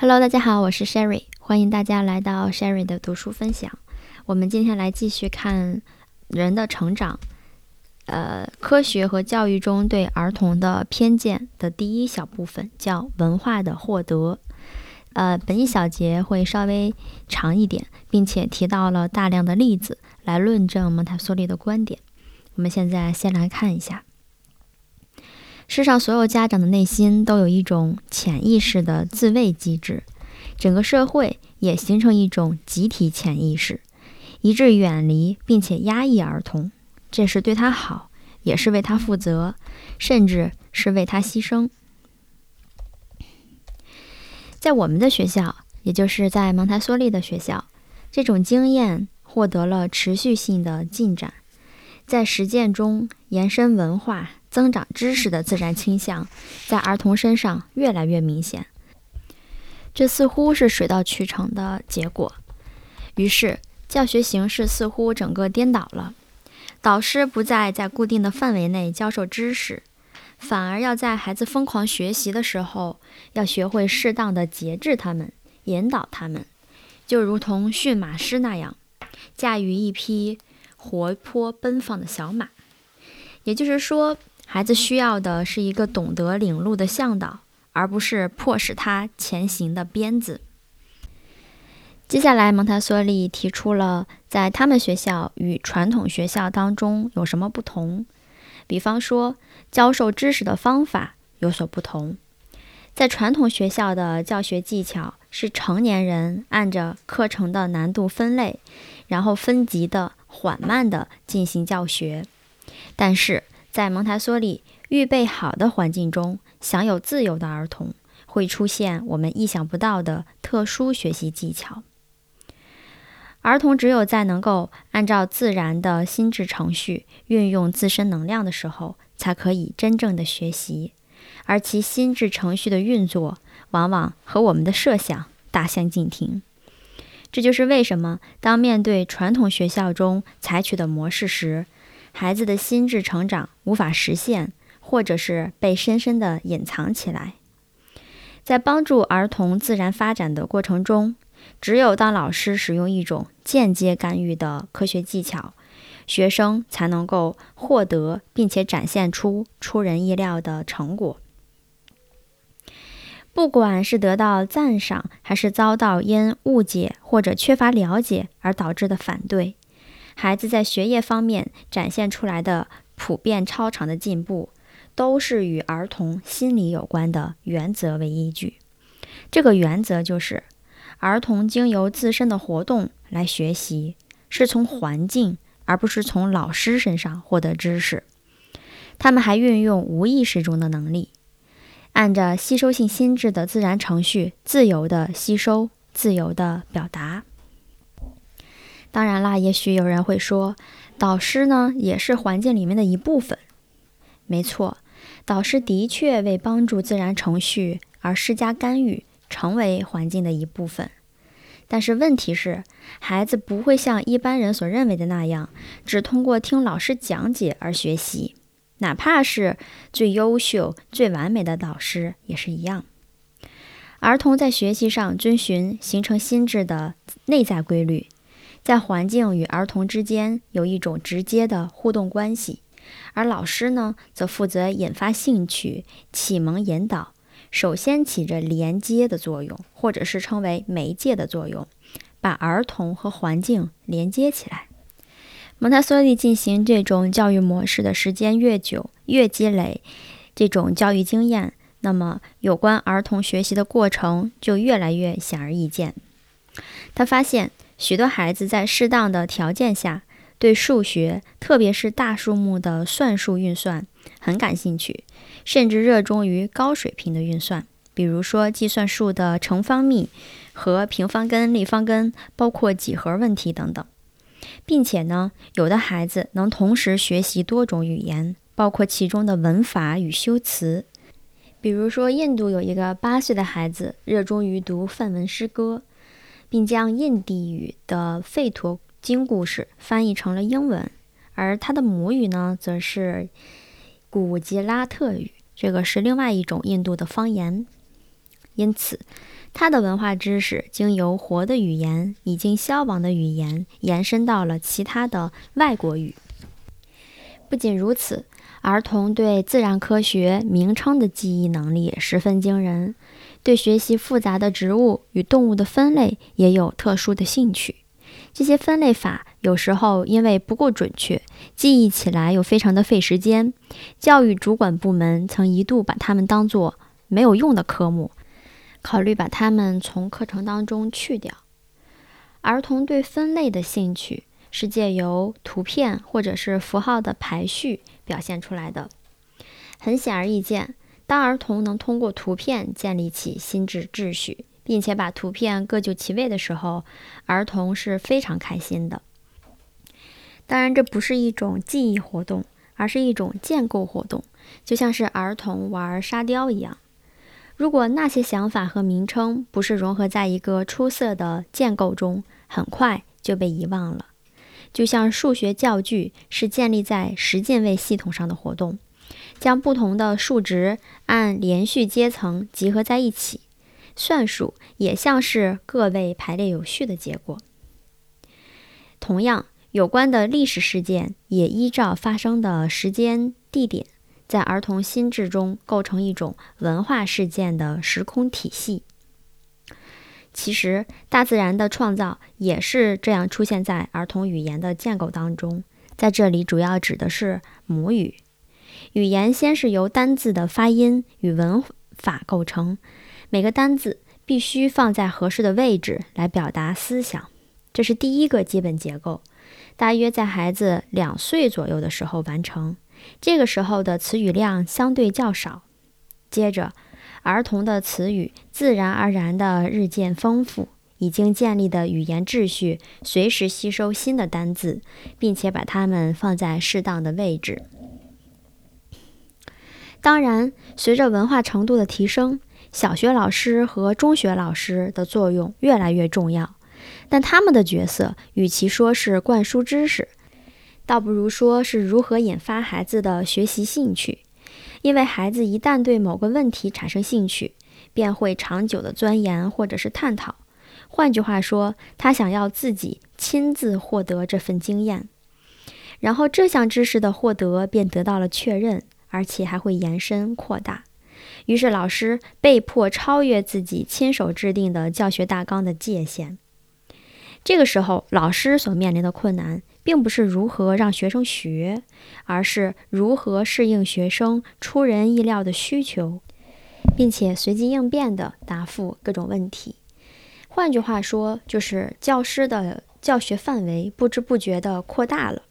Hello，大家好，我是 Sherry，欢迎大家来到 Sherry 的读书分享。我们今天来继续看人的成长，呃，科学和教育中对儿童的偏见的第一小部分叫文化的获得。呃，本一小节会稍微长一点，并且提到了大量的例子来论证蒙台梭利的观点。我们现在先来看一下。世上所有家长的内心都有一种潜意识的自卫机制，整个社会也形成一种集体潜意识，一致远离并且压抑儿童，这是对他好，也是为他负责，甚至是为他牺牲。在我们的学校，也就是在蒙台梭利的学校，这种经验获得了持续性的进展，在实践中延伸文化。增长知识的自然倾向，在儿童身上越来越明显。这似乎是水到渠成的结果。于是，教学形式似乎整个颠倒了。导师不再在固定的范围内教授知识，反而要在孩子疯狂学习的时候，要学会适当的节制他们，引导他们，就如同驯马师那样，驾驭一匹活泼奔放的小马。也就是说。孩子需要的是一个懂得领路的向导，而不是迫使他前行的鞭子。接下来，蒙台梭利提出了在他们学校与传统学校当中有什么不同，比方说教授知识的方法有所不同。在传统学校的教学技巧是成年人按着课程的难度分类，然后分级的缓慢的进行教学，但是。在蒙台梭利预备好的环境中，享有自由的儿童会出现我们意想不到的特殊学习技巧。儿童只有在能够按照自然的心智程序运用自身能量的时候，才可以真正的学习，而其心智程序的运作往往和我们的设想大相径庭。这就是为什么当面对传统学校中采取的模式时，孩子的心智成长无法实现，或者是被深深地隐藏起来。在帮助儿童自然发展的过程中，只有当老师使用一种间接干预的科学技巧，学生才能够获得并且展现出出人意料的成果。不管是得到赞赏，还是遭到因误解或者缺乏了解而导致的反对。孩子在学业方面展现出来的普遍超常的进步，都是与儿童心理有关的原则为依据。这个原则就是，儿童经由自身的活动来学习，是从环境而不是从老师身上获得知识。他们还运用无意识中的能力，按着吸收性心智的自然程序，自由的吸收，自由的表达。当然啦，也许有人会说，导师呢也是环境里面的一部分。没错，导师的确为帮助自然程序而施加干预，成为环境的一部分。但是问题是，孩子不会像一般人所认为的那样，只通过听老师讲解而学习，哪怕是最优秀、最完美的导师也是一样。儿童在学习上遵循形成心智的内在规律。在环境与儿童之间有一种直接的互动关系，而老师呢，则负责引发兴趣、启蒙引导，首先起着连接的作用，或者是称为媒介的作用，把儿童和环境连接起来。蒙台梭利进行这种教育模式的时间越久，越积累这种教育经验，那么有关儿童学习的过程就越来越显而易见。他发现。许多孩子在适当的条件下，对数学，特别是大数目的算术运算很感兴趣，甚至热衷于高水平的运算，比如说计算数的乘方幂和平方根、立方根，包括几何问题等等。并且呢，有的孩子能同时学习多种语言，包括其中的文法与修辞。比如说，印度有一个八岁的孩子，热衷于读梵文诗歌。并将印地语的吠陀经故事翻译成了英文，而他的母语呢，则是古吉拉特语，这个是另外一种印度的方言。因此，他的文化知识经由活的语言、已经消亡的语言，延伸到了其他的外国语。不仅如此，儿童对自然科学名称的记忆能力十分惊人，对学习复杂的植物与动物的分类也有特殊的兴趣。这些分类法有时候因为不够准确，记忆起来又非常的费时间。教育主管部门曾一度把它们当作没有用的科目，考虑把它们从课程当中去掉。儿童对分类的兴趣。是借由图片或者是符号的排序表现出来的。很显而易见，当儿童能通过图片建立起心智秩序，并且把图片各就其位的时候，儿童是非常开心的。当然，这不是一种记忆活动，而是一种建构活动，就像是儿童玩沙雕一样。如果那些想法和名称不是融合在一个出色的建构中，很快就被遗忘了。就像数学教具是建立在十进位系统上的活动，将不同的数值按连续阶层集合在一起，算术也像是个位排列有序的结果。同样，有关的历史事件也依照发生的时间、地点，在儿童心智中构成一种文化事件的时空体系。其实，大自然的创造也是这样出现在儿童语言的建构当中。在这里，主要指的是母语。语言先是由单字的发音与文法构成，每个单字必须放在合适的位置来表达思想，这是第一个基本结构。大约在孩子两岁左右的时候完成，这个时候的词语量相对较少。接着，儿童的词语自然而然地日渐丰富，已经建立的语言秩序随时吸收新的单字，并且把它们放在适当的位置。当然，随着文化程度的提升，小学老师和中学老师的作用越来越重要，但他们的角色与其说是灌输知识，倒不如说是如何引发孩子的学习兴趣。因为孩子一旦对某个问题产生兴趣，便会长久的钻研或者是探讨。换句话说，他想要自己亲自获得这份经验，然后这项知识的获得便得到了确认，而且还会延伸扩大。于是老师被迫超越自己亲手制定的教学大纲的界限。这个时候，老师所面临的困难。并不是如何让学生学，而是如何适应学生出人意料的需求，并且随机应变地答复各种问题。换句话说，就是教师的教学范围不知不觉地扩大了。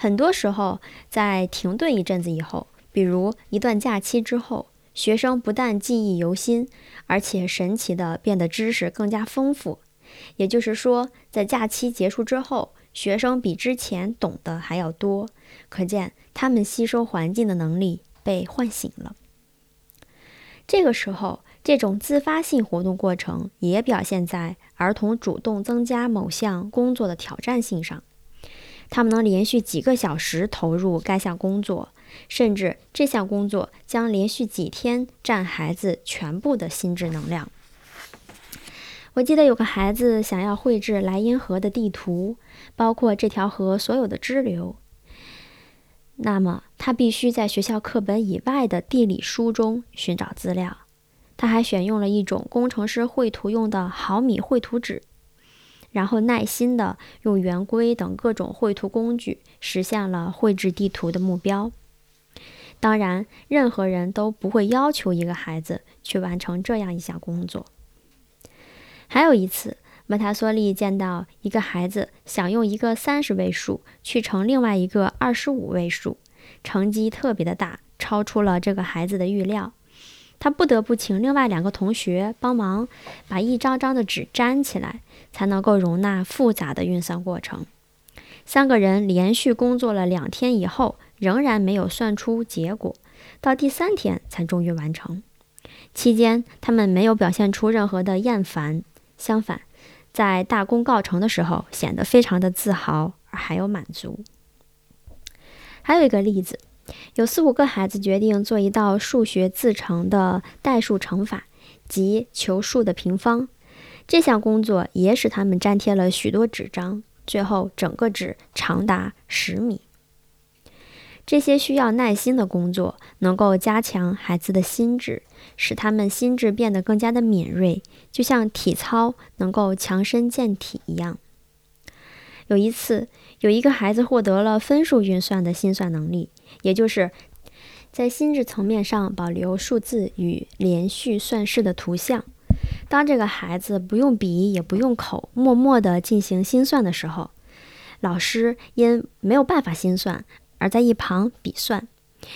很多时候，在停顿一阵子以后，比如一段假期之后，学生不但记忆犹新，而且神奇地变得知识更加丰富。也就是说，在假期结束之后。学生比之前懂得还要多，可见他们吸收环境的能力被唤醒了。这个时候，这种自发性活动过程也表现在儿童主动增加某项工作的挑战性上。他们能连续几个小时投入该项工作，甚至这项工作将连续几天占孩子全部的心智能量。我记得有个孩子想要绘制莱茵河的地图，包括这条河所有的支流。那么他必须在学校课本以外的地理书中寻找资料。他还选用了一种工程师绘图用的毫米绘图纸，然后耐心地用圆规等各种绘图工具实现了绘制地图的目标。当然，任何人都不会要求一个孩子去完成这样一项工作。还有一次，蒙台梭利见到一个孩子想用一个三十位数去乘另外一个二十五位数，成绩特别的大，超出了这个孩子的预料。他不得不请另外两个同学帮忙，把一张张的纸粘起来，才能够容纳复杂的运算过程。三个人连续工作了两天以后，仍然没有算出结果，到第三天才终于完成。期间，他们没有表现出任何的厌烦。相反，在大功告成的时候，显得非常的自豪，而还有满足。还有一个例子，有四五个孩子决定做一道数学自成的代数乘法，及求数的平方。这项工作也使他们粘贴了许多纸张，最后整个纸长达十米。这些需要耐心的工作，能够加强孩子的心智，使他们心智变得更加的敏锐，就像体操能够强身健体一样。有一次，有一个孩子获得了分数运算的心算能力，也就是在心智层面上保留数字与连续算式的图像。当这个孩子不用笔也不用口，默默地进行心算的时候，老师因没有办法心算。而在一旁比算，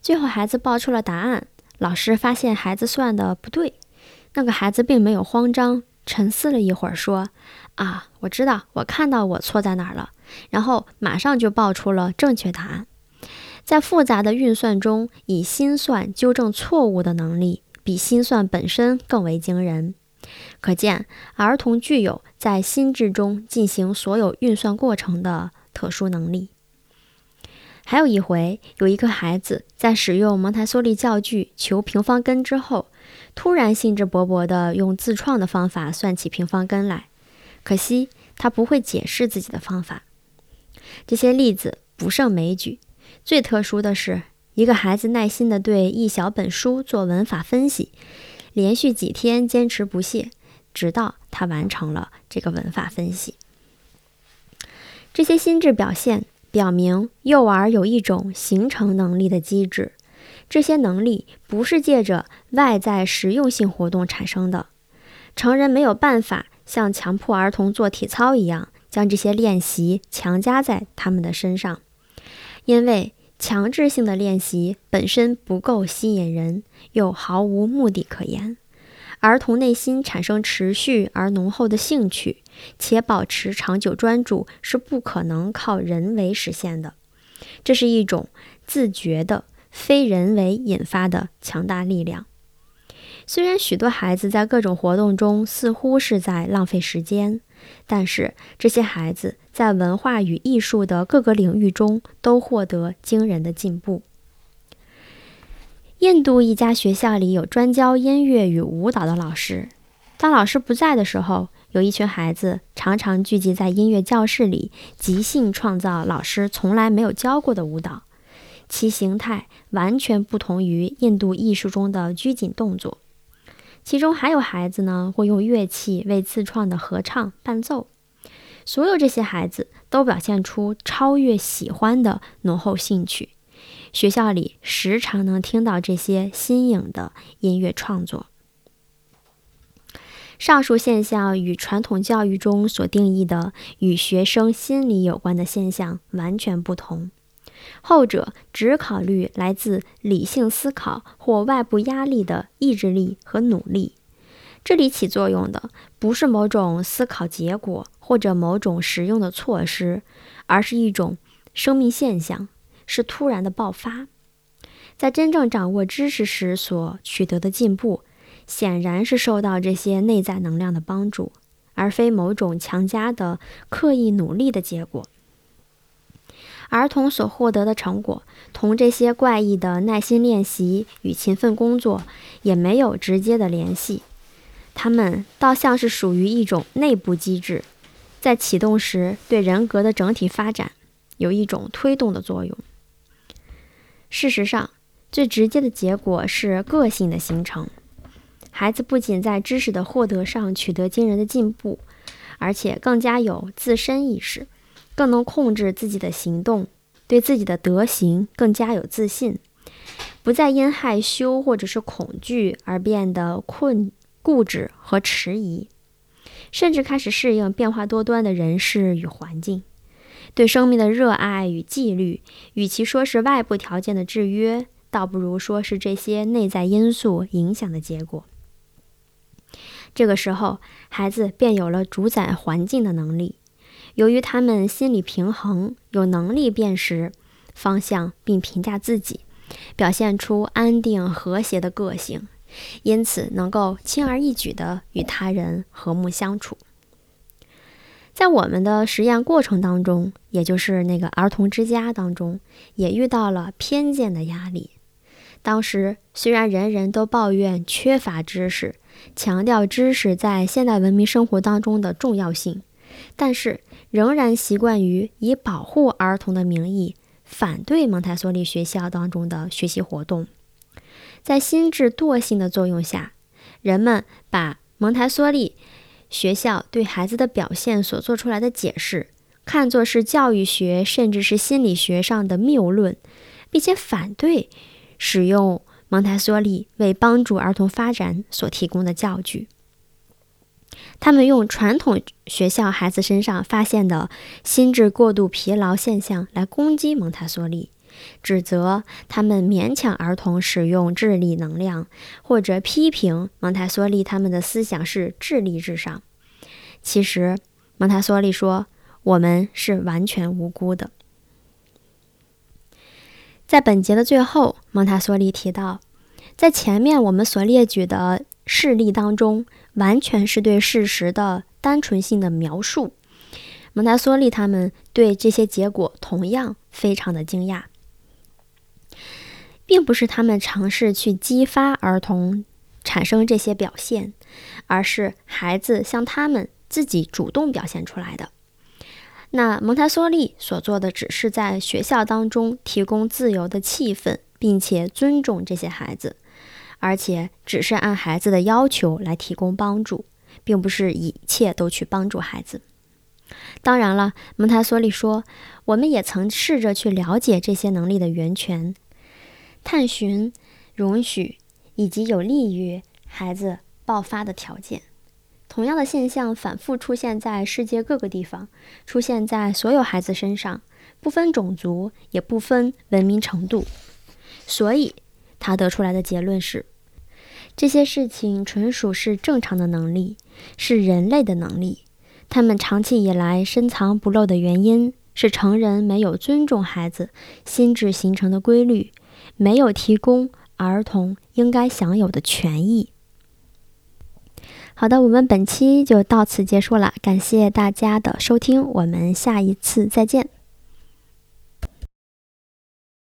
最后孩子报出了答案。老师发现孩子算的不对，那个孩子并没有慌张，沉思了一会儿，说：“啊，我知道，我看到我错在哪儿了。”然后马上就报出了正确答案。在复杂的运算中，以心算纠正错误的能力，比心算本身更为惊人。可见，儿童具有在心智中进行所有运算过程的特殊能力。还有一回，有一个孩子在使用蒙台梭利教具求平方根之后，突然兴致勃勃地用自创的方法算起平方根来。可惜他不会解释自己的方法。这些例子不胜枚举。最特殊的是，一个孩子耐心地对一小本书做文法分析，连续几天坚持不懈，直到他完成了这个文法分析。这些心智表现。表明幼儿有一种形成能力的机制，这些能力不是借着外在实用性活动产生的。成人没有办法像强迫儿童做体操一样，将这些练习强加在他们的身上，因为强制性的练习本身不够吸引人，又毫无目的可言。儿童内心产生持续而浓厚的兴趣，且保持长久专注是不可能靠人为实现的。这是一种自觉的、非人为引发的强大力量。虽然许多孩子在各种活动中似乎是在浪费时间，但是这些孩子在文化与艺术的各个领域中都获得惊人的进步。印度一家学校里有专教音乐与舞蹈的老师。当老师不在的时候，有一群孩子常常聚集在音乐教室里，即兴创造老师从来没有教过的舞蹈，其形态完全不同于印度艺术中的拘谨动作。其中还有孩子呢，会用乐器为自创的合唱伴奏。所有这些孩子都表现出超越喜欢的浓厚兴趣。学校里时常能听到这些新颖的音乐创作。上述现象与传统教育中所定义的与学生心理有关的现象完全不同。后者只考虑来自理性思考或外部压力的意志力和努力，这里起作用的不是某种思考结果或者某种实用的措施，而是一种生命现象。是突然的爆发，在真正掌握知识时所取得的进步，显然是受到这些内在能量的帮助，而非某种强加的刻意努力的结果。儿童所获得的成果，同这些怪异的耐心练习与勤奋工作也没有直接的联系，他们倒像是属于一种内部机制，在启动时对人格的整体发展有一种推动的作用。事实上，最直接的结果是个性的形成。孩子不仅在知识的获得上取得惊人的进步，而且更加有自身意识，更能控制自己的行动，对自己的德行更加有自信，不再因害羞或者是恐惧而变得困固执和迟疑，甚至开始适应变化多端的人事与环境。对生命的热爱与纪律，与其说是外部条件的制约，倒不如说是这些内在因素影响的结果。这个时候，孩子便有了主宰环境的能力。由于他们心理平衡，有能力辨识方向并评价自己，表现出安定和谐的个性，因此能够轻而易举地与他人和睦相处。在我们的实验过程当中，也就是那个儿童之家当中，也遇到了偏见的压力。当时虽然人人都抱怨缺乏知识，强调知识在现代文明生活当中的重要性，但是仍然习惯于以保护儿童的名义反对蒙台梭利学校当中的学习活动。在心智惰性的作用下，人们把蒙台梭利学校对孩子的表现所做出来的解释，看作是教育学甚至是心理学上的谬论，并且反对使用。蒙台梭利为帮助儿童发展所提供的教具，他们用传统学校孩子身上发现的心智过度疲劳现象来攻击蒙台梭利，指责他们勉强儿童使用智力能量，或者批评蒙台梭利他们的思想是智力至上。其实，蒙台梭利说：“我们是完全无辜的。”在本节的最后，蒙台梭利提到，在前面我们所列举的事例当中，完全是对事实的单纯性的描述。蒙台梭利他们对这些结果同样非常的惊讶，并不是他们尝试去激发儿童产生这些表现，而是孩子向他们自己主动表现出来的。那蒙台梭利所做的，只是在学校当中提供自由的气氛，并且尊重这些孩子，而且只是按孩子的要求来提供帮助，并不是一切都去帮助孩子。当然了，蒙台梭利说，我们也曾试着去了解这些能力的源泉，探寻、容许以及有利于孩子爆发的条件。同样的现象反复出现在世界各个地方，出现在所有孩子身上，不分种族，也不分文明程度。所以，他得出来的结论是：这些事情纯属是正常的能力，是人类的能力。他们长期以来深藏不露的原因是成人没有尊重孩子心智形成的规律，没有提供儿童应该享有的权益。好的，我们本期就到此结束了，感谢大家的收听，我们下一次再见。